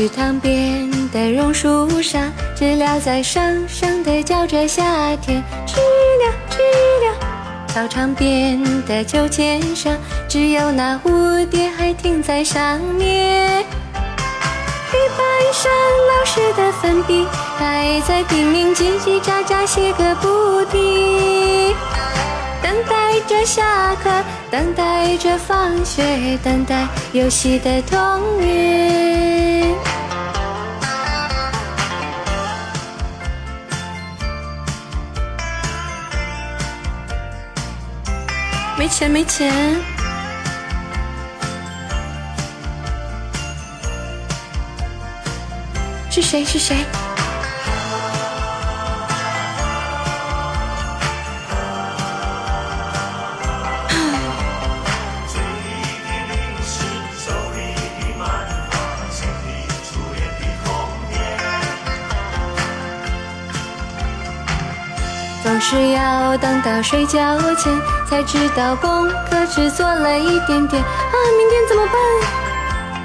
池塘边的榕树上，知了在声声地叫着夏天。知了，知了。操场边的秋千上，只有那蝴蝶还停在上面。黑板上老师的粉笔还在拼命叽叽喳喳写个不停。等待着下课，等待着放学，等待游戏的童年。没钱，没钱。是谁？是谁？总是要等到睡觉前才知道功课只做了一点点啊，明天怎么办？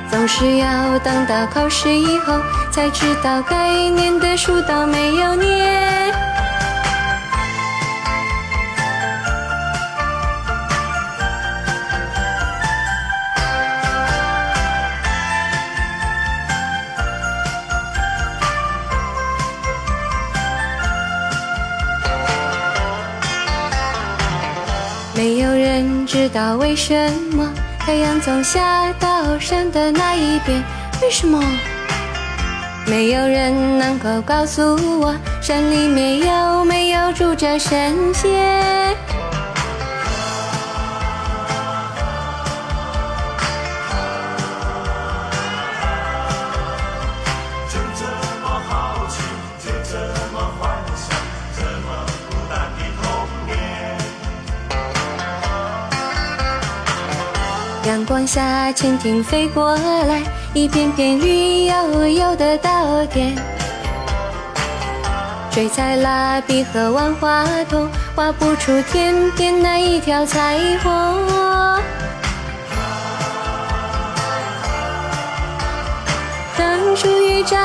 总是要等到考试以后才知道该念的书都没有念。没有人知道为什么太阳总下到山的那一边，为什么？没有人能够告诉我，山里面有没有住着神仙？阳光下，蜻蜓飞过来，一片片绿油油的稻田。水彩蜡笔和万花筒，画不出天边那一条彩虹。当属于长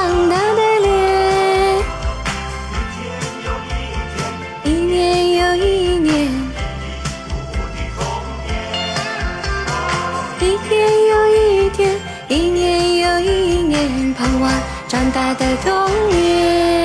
长大的童年。